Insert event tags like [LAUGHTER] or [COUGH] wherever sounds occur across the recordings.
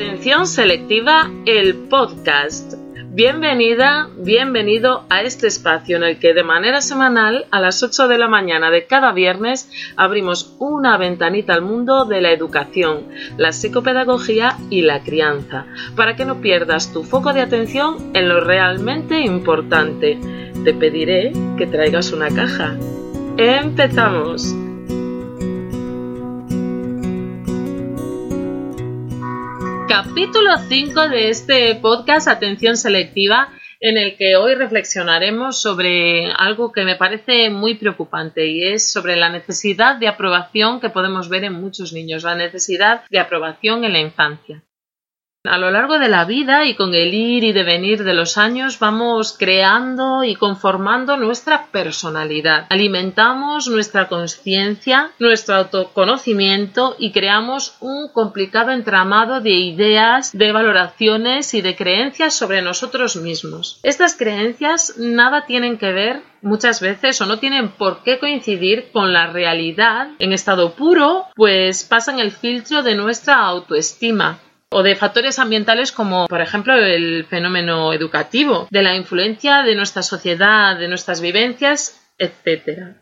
Atención selectiva, el podcast. Bienvenida, bienvenido a este espacio en el que de manera semanal a las 8 de la mañana de cada viernes abrimos una ventanita al mundo de la educación, la psicopedagogía y la crianza, para que no pierdas tu foco de atención en lo realmente importante. Te pediré que traigas una caja. ¡Empezamos! Capítulo 5 de este podcast Atención Selectiva, en el que hoy reflexionaremos sobre algo que me parece muy preocupante y es sobre la necesidad de aprobación que podemos ver en muchos niños, la necesidad de aprobación en la infancia. A lo largo de la vida y con el ir y devenir de los años vamos creando y conformando nuestra personalidad. Alimentamos nuestra conciencia, nuestro autoconocimiento y creamos un complicado entramado de ideas, de valoraciones y de creencias sobre nosotros mismos. Estas creencias nada tienen que ver muchas veces o no tienen por qué coincidir con la realidad en estado puro, pues pasan el filtro de nuestra autoestima o de factores ambientales como, por ejemplo, el fenómeno educativo, de la influencia de nuestra sociedad, de nuestras vivencias, etc.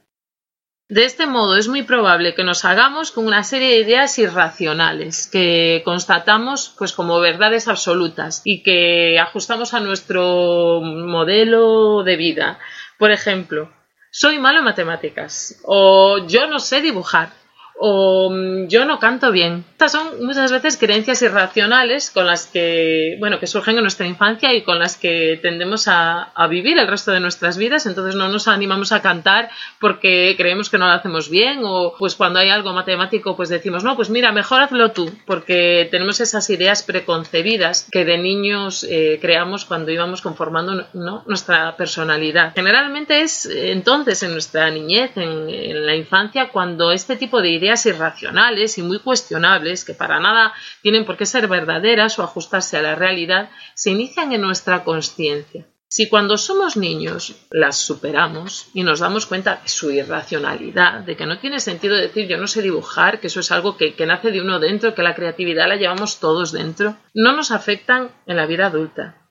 De este modo es muy probable que nos hagamos con una serie de ideas irracionales que constatamos pues como verdades absolutas y que ajustamos a nuestro modelo de vida. Por ejemplo, soy malo en matemáticas o yo no sé dibujar o mm, yo no canto bien. Estas son muchas veces creencias irracionales con las que, bueno, que surgen en nuestra infancia y con las que tendemos a, a, vivir el resto de nuestras vidas. Entonces no nos animamos a cantar porque creemos que no lo hacemos bien o pues cuando hay algo matemático pues decimos, no, pues mira, mejor hazlo tú porque tenemos esas ideas preconcebidas que de niños eh, creamos cuando íbamos conformando ¿no? nuestra personalidad. Generalmente es entonces en nuestra niñez, en, en la infancia, cuando este tipo de ideas irracionales y muy cuestionables, que para nada tienen por qué ser verdaderas o ajustarse a la realidad, se inician en nuestra conciencia. Si cuando somos niños las superamos y nos damos cuenta de su irracionalidad, de que no tiene sentido decir yo no sé dibujar, que eso es algo que, nace de uno dentro, que la creatividad la llevamos todos dentro, no nos afectan en la vida adulta.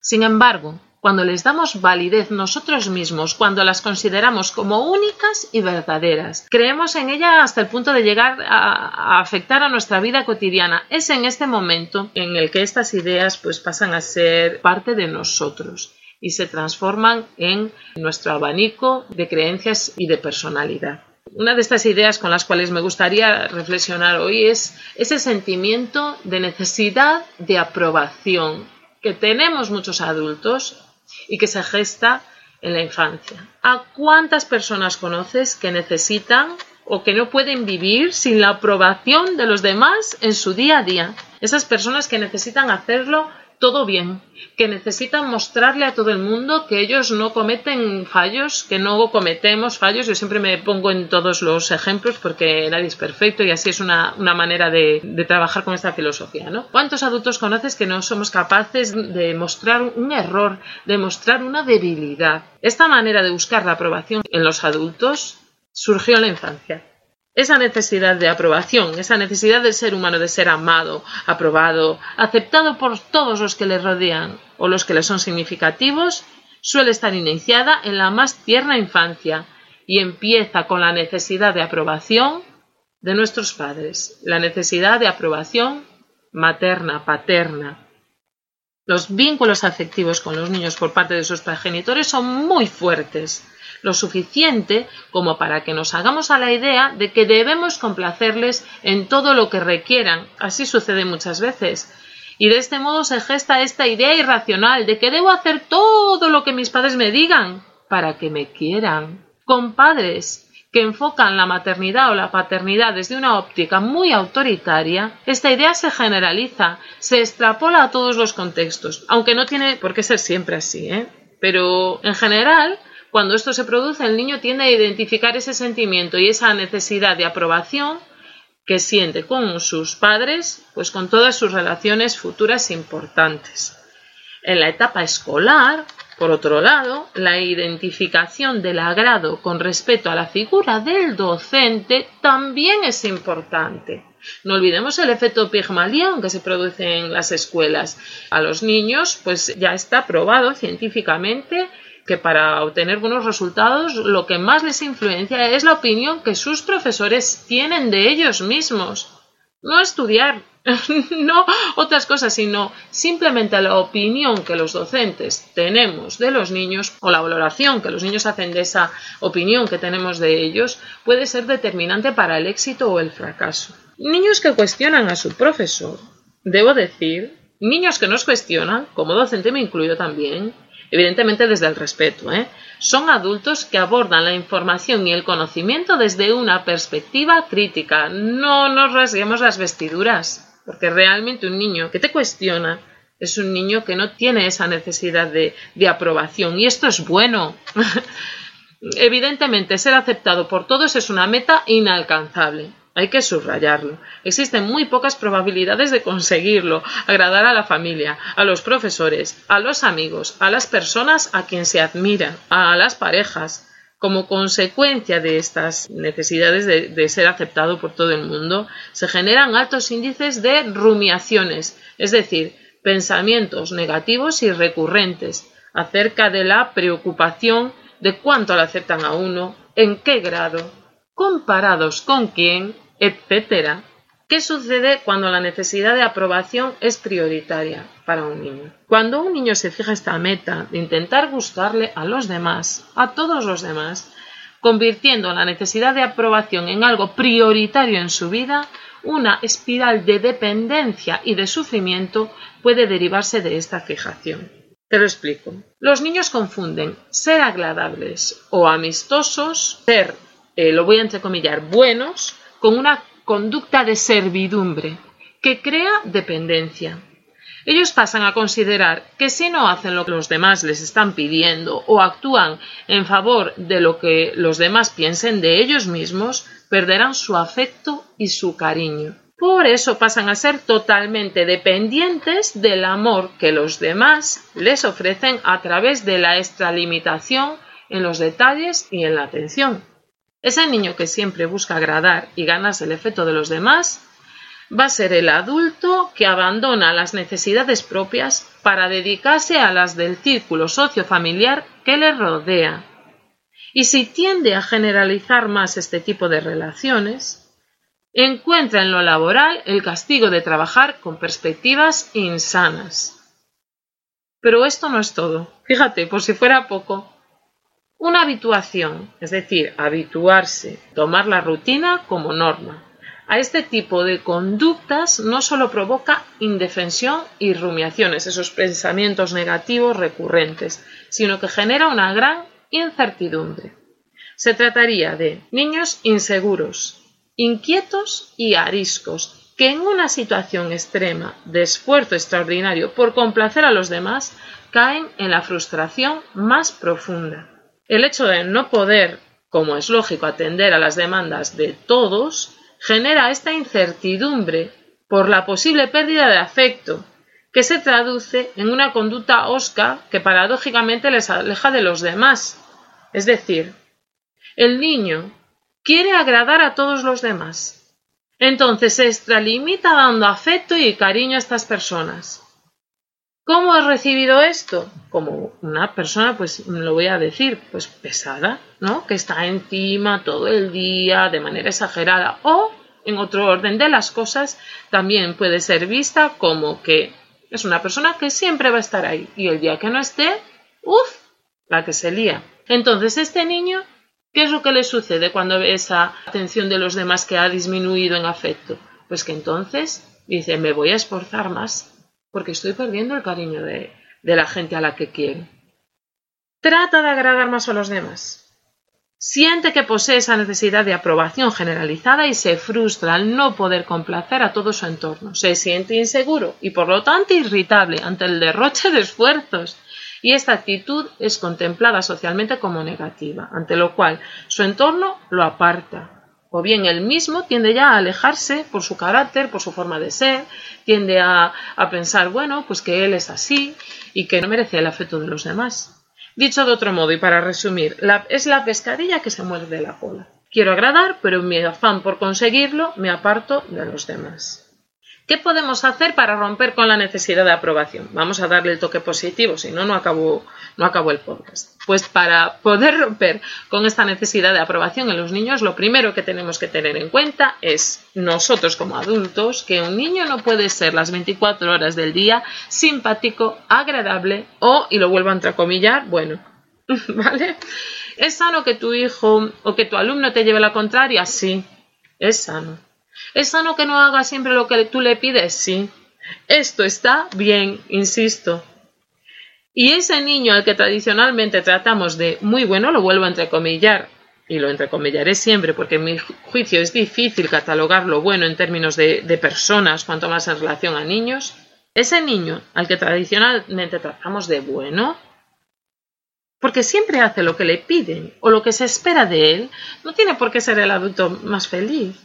Sin embargo, cuando les damos validez nosotros mismos, cuando las consideramos como únicas y verdaderas. Creemos en ellas hasta el punto de llegar a, a, afectar a nuestra vida cotidiana. Es en este momento en el que estas ideas pues pasan a ser parte de nosotros y se transforman en nuestro abanico de creencias y de personalidad. Una de estas ideas con las cuales me gustaría reflexionar hoy es ese sentimiento de necesidad de aprobación que tenemos muchos adultos y que se gesta en la infancia. ¿A cuántas personas conoces que necesitan o que no pueden vivir sin la aprobación de los demás en su día a día? Esas personas que necesitan hacerlo todo bien, que necesitan mostrarle a todo el mundo que ellos no cometen fallos, que no cometemos fallos. Yo siempre me pongo en todos los ejemplos porque nadie es perfecto y así es una, una manera de, trabajar con esta filosofía. ¿no? ¿Cuántos adultos conoces que no somos capaces de mostrar un error, de mostrar una debilidad? Esta manera de buscar la aprobación en los adultos surgió en la infancia esa necesidad de aprobación, esa necesidad del ser humano de ser amado, aprobado, aceptado por todos los que le rodean o los que le son significativos, suele estar iniciada en la más tierna infancia y empieza con la necesidad de aprobación de nuestros padres, la necesidad de aprobación materna, paterna. Los vínculos afectivos con los niños por parte de sus progenitores son muy fuertes lo suficiente como para que nos hagamos a la idea de que debemos complacerles en todo lo que requieran. Así sucede muchas veces. Y de este modo se gesta esta idea irracional de que debo hacer todo lo que mis padres me digan para que me quieran. Con padres que enfocan la maternidad o la paternidad desde una óptica muy autoritaria, esta idea se generaliza, se extrapola a todos los contextos, aunque no tiene por qué ser siempre así, ¿eh? Pero en general, cuando esto se produce, el niño tiende a identificar ese sentimiento y esa necesidad de aprobación que siente con sus padres, pues con todas sus relaciones futuras importantes. En la etapa escolar, por otro lado, la identificación del agrado con respecto a la figura del docente también es importante. No olvidemos el efecto Pygmalion que se produce en las escuelas. A los niños, pues ya está probado científicamente que para obtener buenos resultados lo que más les influencia es la opinión que sus profesores tienen de ellos mismos. No estudiar, [LAUGHS] no otras cosas, sino simplemente la opinión que los docentes tenemos de los niños o la valoración que los niños hacen de esa opinión que tenemos de ellos puede ser determinante para el éxito o el fracaso. Niños que cuestionan a su profesor, debo decir, niños que nos cuestionan, como docente me incluyo también, evidentemente desde el respeto, ¿eh? son adultos que abordan la información y el conocimiento desde una perspectiva crítica. No nos rasguemos las vestiduras. Porque realmente un niño que te cuestiona es un niño que no tiene esa necesidad de, de aprobación. Y esto es bueno. [LAUGHS] Evidentemente, ser aceptado por todos es una meta inalcanzable. Hay que subrayarlo. Existen muy pocas probabilidades de conseguirlo, agradar a la familia, a los profesores, a los amigos, a las personas a quien se admira, a las parejas, como consecuencia de estas necesidades de, ser aceptado por todo el mundo, se generan altos índices de rumiaciones, es decir, pensamientos negativos y recurrentes acerca de la preocupación de cuánto le aceptan a uno, en qué grado, comparados con quién, etc. ¿Qué sucede cuando la necesidad de aprobación es prioritaria para un niño? Cuando un niño se fija esta meta de intentar gustarle a los demás, a todos los demás, convirtiendo la necesidad de aprobación en algo prioritario en su vida, una espiral de dependencia y de sufrimiento puede derivarse de esta fijación. Te lo explico. Los niños confunden ser agradables o amistosos, ser, eh, lo voy a entrecomillar, buenos, con una conducta de servidumbre que crea dependencia. Ellos pasan a considerar que si no hacen lo que los demás les están pidiendo o actúan en favor de lo que los demás piensen de ellos mismos, perderán su afecto y su cariño. Por eso pasan a ser totalmente dependientes del amor que los demás les ofrecen a través de la extralimitación en los detalles y en la atención. Ese niño que siempre busca agradar y ganarse el efecto de los demás va a ser el adulto que abandona las necesidades propias para dedicarse a las del círculo sociofamiliar que le rodea. Y si tiende a generalizar más este tipo de relaciones, encuentra en lo laboral el castigo de trabajar con perspectivas insanas. Pero esto no es todo. Fíjate, por si fuera poco, una habituación, es decir, habituarse, tomar la rutina como norma. A este tipo de conductas no solo provoca indefensión y rumiaciones, esos pensamientos negativos recurrentes, sino que genera una gran incertidumbre. Se trataría de niños inseguros, inquietos y ariscos, que en una situación extrema de esfuerzo extraordinario por complacer a los demás caen en la frustración más profunda. El hecho de no poder, como es lógico, atender a las demandas de todos, genera esta incertidumbre por la posible pérdida de afecto, que se traduce en una conducta osca que paradójicamente les aleja de los demás. Es decir, el niño quiere agradar a todos los demás. Entonces se extralimita dando afecto y cariño a estas personas. ¿Cómo has recibido esto? Como una persona, pues lo voy a decir, pues pesada, ¿no? Que está encima todo el día de manera exagerada. O, en otro orden de las cosas, también puede ser vista como que es una persona que siempre va a estar ahí. Y el día que no esté, uff, la que se lía. Entonces, este niño, ¿qué es lo que le sucede cuando ve esa atención de los demás que ha disminuido en afecto? Pues que entonces dice, me voy a esforzar más porque estoy perdiendo el cariño de, la gente a la que quiero. Trata de agradar más a los demás. Siente que posee esa necesidad de aprobación generalizada y se frustra al no poder complacer a todo su entorno. Se siente inseguro y por lo tanto irritable ante el derroche de esfuerzos. Y esta actitud es contemplada socialmente como negativa, ante lo cual su entorno lo aparta. O bien él mismo tiende ya a alejarse por su carácter, por su forma de ser, tiende a, pensar, bueno, pues que él es así y que no merece el afecto de los demás. Dicho de otro modo y para resumir, es la pescadilla que se muerde la cola. Quiero agradar, pero en mi afán por conseguirlo me aparto de los demás. ¿Qué podemos hacer para romper con la necesidad de aprobación? Vamos a darle el toque positivo, si no, no acabo, no acabo el podcast. Pues para poder romper con esta necesidad de aprobación en los niños, lo primero que tenemos que tener en cuenta es nosotros como adultos, que un niño no puede ser las 24 horas del día simpático, agradable o, y lo vuelvo a entrecomillar, bueno, [LAUGHS] ¿vale? ¿Es sano que tu hijo o que tu alumno te lleve la contraria? Sí, es sano ¿Es sano que no haga siempre lo que tú le pides? Sí. Esto está bien, insisto. Y ese niño al que tradicionalmente tratamos de muy bueno, lo vuelvo a entrecomillar, y lo entrecomillaré siempre porque en mi juicio es difícil catalogar lo bueno en términos de, de personas, cuanto más en relación a niños, ese niño al que tradicionalmente tratamos de bueno, porque siempre hace lo que le piden o lo que se espera de él, no tiene por qué ser el adulto más feliz.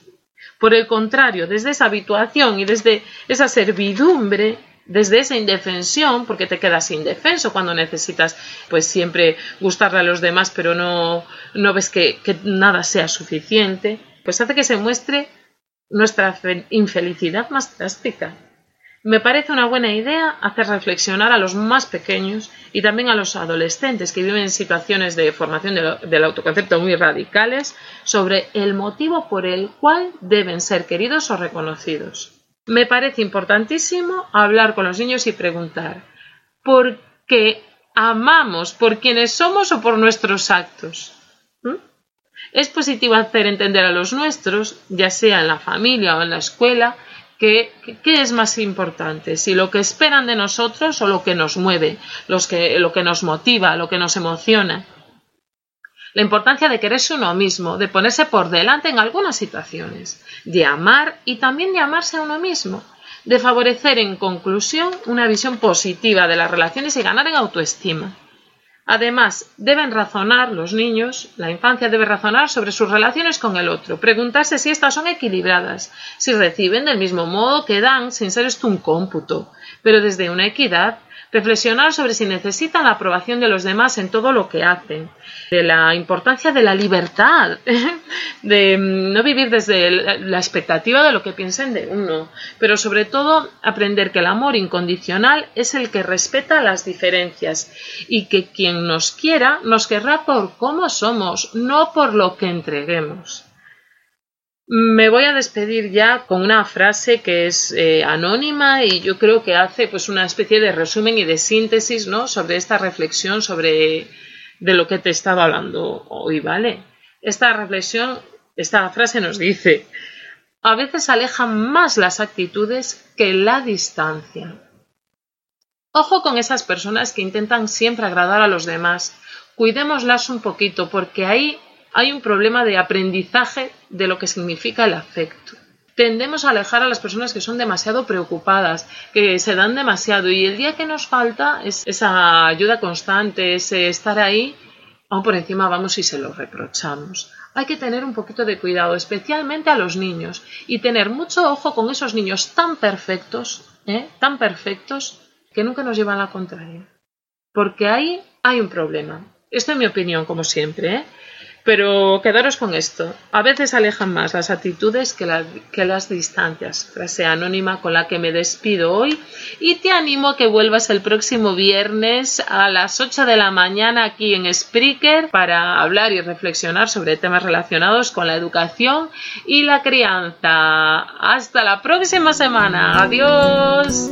Por el contrario, desde esa habituación y desde esa servidumbre, desde esa indefensión, porque te quedas indefenso cuando necesitas pues siempre gustarle a los demás, pero no, no ves que, nada sea suficiente, pues hace que se muestre nuestra infelicidad más drástica. Me parece una buena idea hacer reflexionar a los más pequeños y también a los adolescentes que viven en situaciones de formación del autoconcepto muy radicales sobre el motivo por el cual deben ser queridos o reconocidos. Me parece importantísimo hablar con los niños y preguntar ¿por qué amamos por quienes somos o por nuestros actos? Es positivo hacer entender a los nuestros, ya sea en la familia o en la escuela, ¿Qué, es más importante? Si lo que esperan de nosotros o lo que nos mueve, lo que nos motiva, lo que nos emociona. La importancia de quererse uno mismo, de ponerse por delante en algunas situaciones, de amar y también de amarse a uno mismo, de favorecer en conclusión una visión positiva de las relaciones y ganar en autoestima. Además, deben razonar los niños, la infancia debe razonar sobre sus relaciones con el otro, preguntarse si éstas son equilibradas, si reciben del mismo modo que dan sin ser esto un cómputo, pero desde una equidad reflexionar sobre si necesitan la aprobación de los demás en todo lo que hacen, de la importancia de la libertad, [LAUGHS] de no vivir desde la expectativa de lo que piensen de uno, pero sobre todo aprender que el amor incondicional es el que respeta las diferencias y que quien nos quiera nos querrá por cómo somos, no por lo que entreguemos. Me voy a despedir ya con una frase que es eh, anónima y yo creo que hace pues una especie de resumen y de síntesis ¿no? sobre esta reflexión sobre de lo que te estaba hablando hoy, ¿vale? Esta reflexión, esta frase nos dice a veces alejan más las actitudes que la distancia. Ojo con esas personas que intentan siempre agradar a los demás. Cuidémoslas un poquito porque ahí hay un problema de aprendizaje de lo que significa el afecto. Tendemos a alejar a las personas que son demasiado preocupadas, que se dan demasiado y el día que nos falta es esa ayuda constante, ese estar ahí, aún por encima vamos y se lo reprochamos. Hay que tener un poquito de cuidado, especialmente a los niños, y tener mucho ojo con esos niños tan perfectos, ¿eh? tan perfectos, que nunca nos llevan a la contraria. Porque ahí hay un problema. Esta es mi opinión, como siempre. ¿eh? Pero quedaros con esto. A veces alejan más las actitudes que, las distancias. Frase anónima con la que me despido hoy. Y te animo a que vuelvas el próximo viernes a las 8 de la mañana aquí en Spreaker para hablar y reflexionar sobre temas relacionados con la educación y la crianza. Hasta la próxima semana. Adiós.